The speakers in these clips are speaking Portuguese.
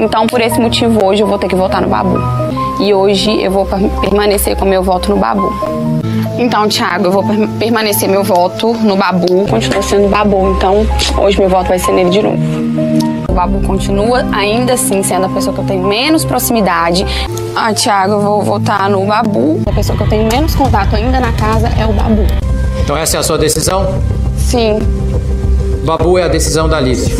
Então, por esse motivo, hoje eu vou ter que votar no Babu. E hoje eu vou permanecer com meu voto no Babu. Então, Thiago, eu vou permanecer meu voto no Babu, continua sendo Babu. Então, hoje meu voto vai ser nele de novo. O Babu continua ainda assim sendo a pessoa que eu tenho menos proximidade. Ah, Thiago, eu vou votar no Babu. A pessoa que eu tenho menos contato ainda na casa é o Babu. Então essa é a sua decisão? Sim. Babu é a decisão da Alice.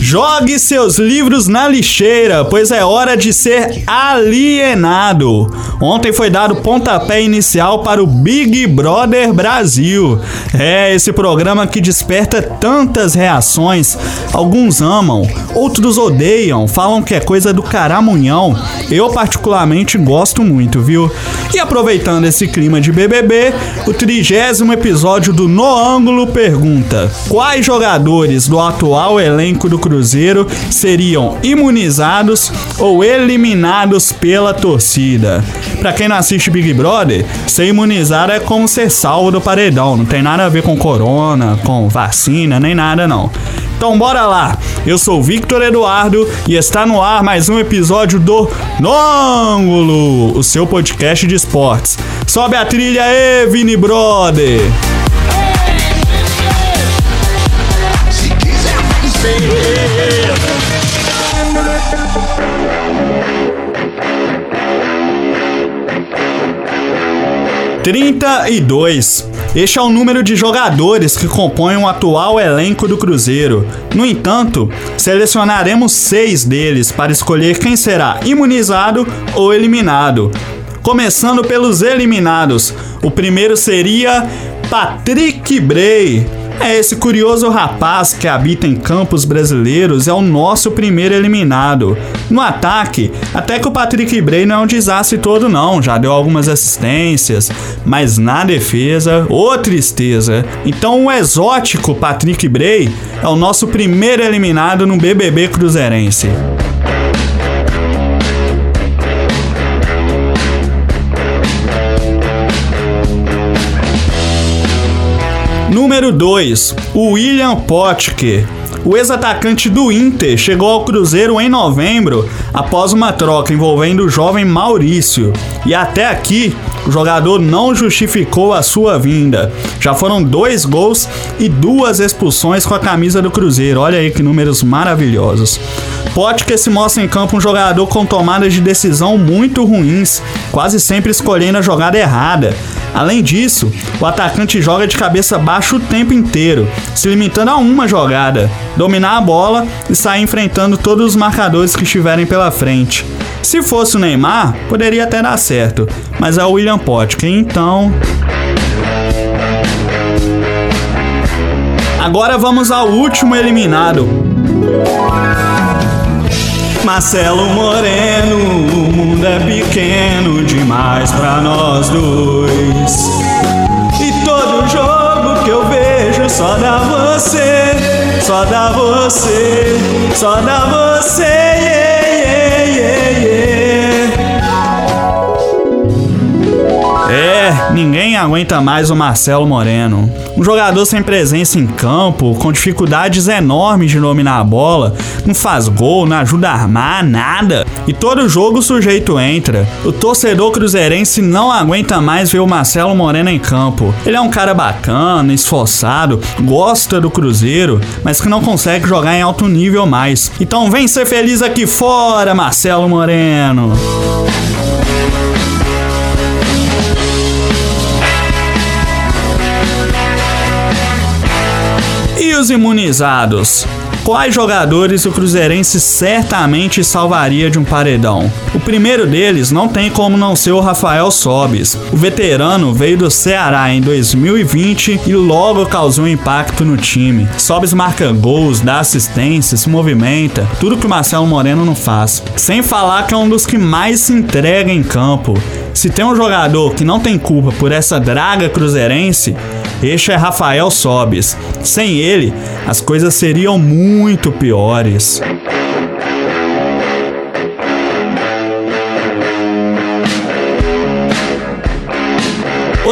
Jogue seus livros na lixeira, pois é hora de ser alienado. Ontem foi dado pontapé inicial para o Big Brother Brasil. É esse programa que desperta tantas reações. Alguns amam, outros odeiam, falam que é coisa do caramunhão. Eu particularmente gosto muito, viu? E aproveitando esse clima de BBB, o trigésimo episódio do No Ângulo pergunta: quais jogadores do atual elenco do Cruzeiro seriam imunizados ou eliminados pela torcida? Pra quem não assiste Big Brother, ser imunizado é como ser salvo do paredão. Não tem nada a ver com corona, com vacina, nem nada não. Então bora lá! Eu sou Victor Eduardo e está no ar mais um episódio do Nongulo, o seu podcast de esportes. Sobe a trilha aí, Vini Brother! Se quiser, 32. Este é o número de jogadores que compõem o atual elenco do Cruzeiro. No entanto, selecionaremos seis deles para escolher quem será imunizado ou eliminado. Começando pelos eliminados, o primeiro seria Patrick Bray é esse curioso rapaz que habita em campos brasileiros é o nosso primeiro eliminado. No ataque, até que o Patrick Bray não é um desastre todo não, já deu algumas assistências, mas na defesa, ô tristeza. Então o exótico Patrick Bray é o nosso primeiro eliminado no BBB Cruzeirense. Número 2, o William Potker. O ex-atacante do Inter chegou ao Cruzeiro em novembro após uma troca envolvendo o jovem Maurício. E até aqui, o jogador não justificou a sua vinda. Já foram dois gols e duas expulsões com a camisa do Cruzeiro. Olha aí que números maravilhosos. Potker se mostra em campo um jogador com tomadas de decisão muito ruins, quase sempre escolhendo a jogada errada. Além disso, o atacante joga de cabeça baixa o tempo inteiro, se limitando a uma jogada, dominar a bola e sair enfrentando todos os marcadores que estiverem pela frente. Se fosse o Neymar, poderia até dar certo, mas é o William Potker, então. Agora vamos ao último eliminado. Marcelo Moreno, o mundo é pequeno demais pra nós dois. E todo jogo que eu vejo só dá você, só dá você, só dá você. Yeah, yeah, yeah, é, ninguém aguenta mais o Marcelo Moreno. Um jogador sem presença em campo, com dificuldades enormes de dominar a bola, não faz gol, não ajuda a armar, nada. E todo jogo o sujeito entra. O torcedor cruzeirense não aguenta mais ver o Marcelo Moreno em campo. Ele é um cara bacana, esforçado, gosta do Cruzeiro, mas que não consegue jogar em alto nível mais. Então vem ser feliz aqui fora, Marcelo Moreno. Os imunizados? Quais jogadores o Cruzeirense certamente salvaria de um paredão? O primeiro deles não tem como não ser o Rafael Sobis. O veterano veio do Ceará em 2020 e logo causou impacto no time. Sobis marca gols, dá assistência, se movimenta, tudo que o Marcelo Moreno não faz. Sem falar que é um dos que mais se entrega em campo. Se tem um jogador que não tem culpa por essa draga cruzeirense, este é Rafael Sobis. Sem ele, as coisas seriam muito piores.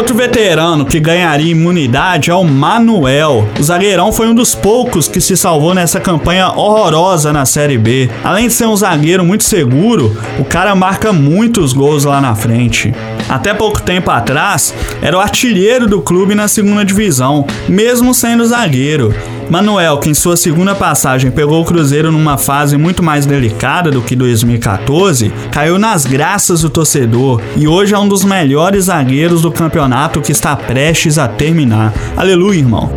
Outro veterano que ganharia imunidade é o Manuel. O zagueirão foi um dos poucos que se salvou nessa campanha horrorosa na Série B. Além de ser um zagueiro muito seguro, o cara marca muitos gols lá na frente. Até pouco tempo atrás, era o artilheiro do clube na segunda divisão, mesmo sendo zagueiro. Manuel, que em sua segunda passagem pegou o Cruzeiro numa fase muito mais delicada do que 2014, caiu nas graças do torcedor e hoje é um dos melhores zagueiros do campeonato que está prestes a terminar. Aleluia, irmão.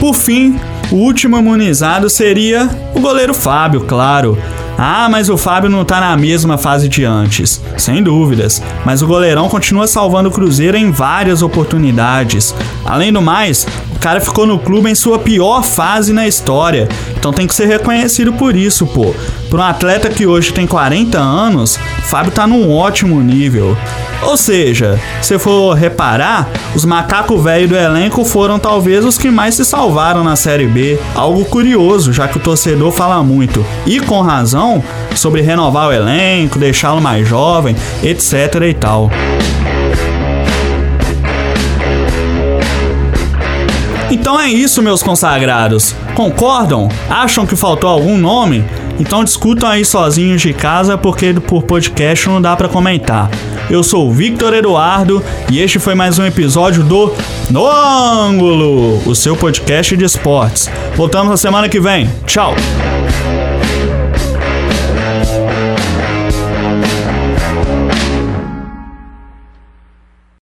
Por fim, o último imunizado seria o goleiro Fábio, claro. Ah, mas o Fábio não tá na mesma fase de antes. Sem dúvidas. Mas o goleirão continua salvando o Cruzeiro em várias oportunidades. Além do mais, cara ficou no clube em sua pior fase na história. Então tem que ser reconhecido por isso, pô. Para um atleta que hoje tem 40 anos, Fábio tá num ótimo nível. Ou seja, se for reparar, os macacos velhos do elenco foram talvez os que mais se salvaram na Série B. Algo curioso, já que o torcedor fala muito, e com razão, sobre renovar o elenco, deixá-lo mais jovem, etc e tal. Então é isso, meus consagrados. Concordam? Acham que faltou algum nome? Então discutam aí sozinhos de casa porque por podcast não dá para comentar. Eu sou o Victor Eduardo e este foi mais um episódio do No Ângulo, o seu podcast de esportes. Voltamos na semana que vem. Tchau.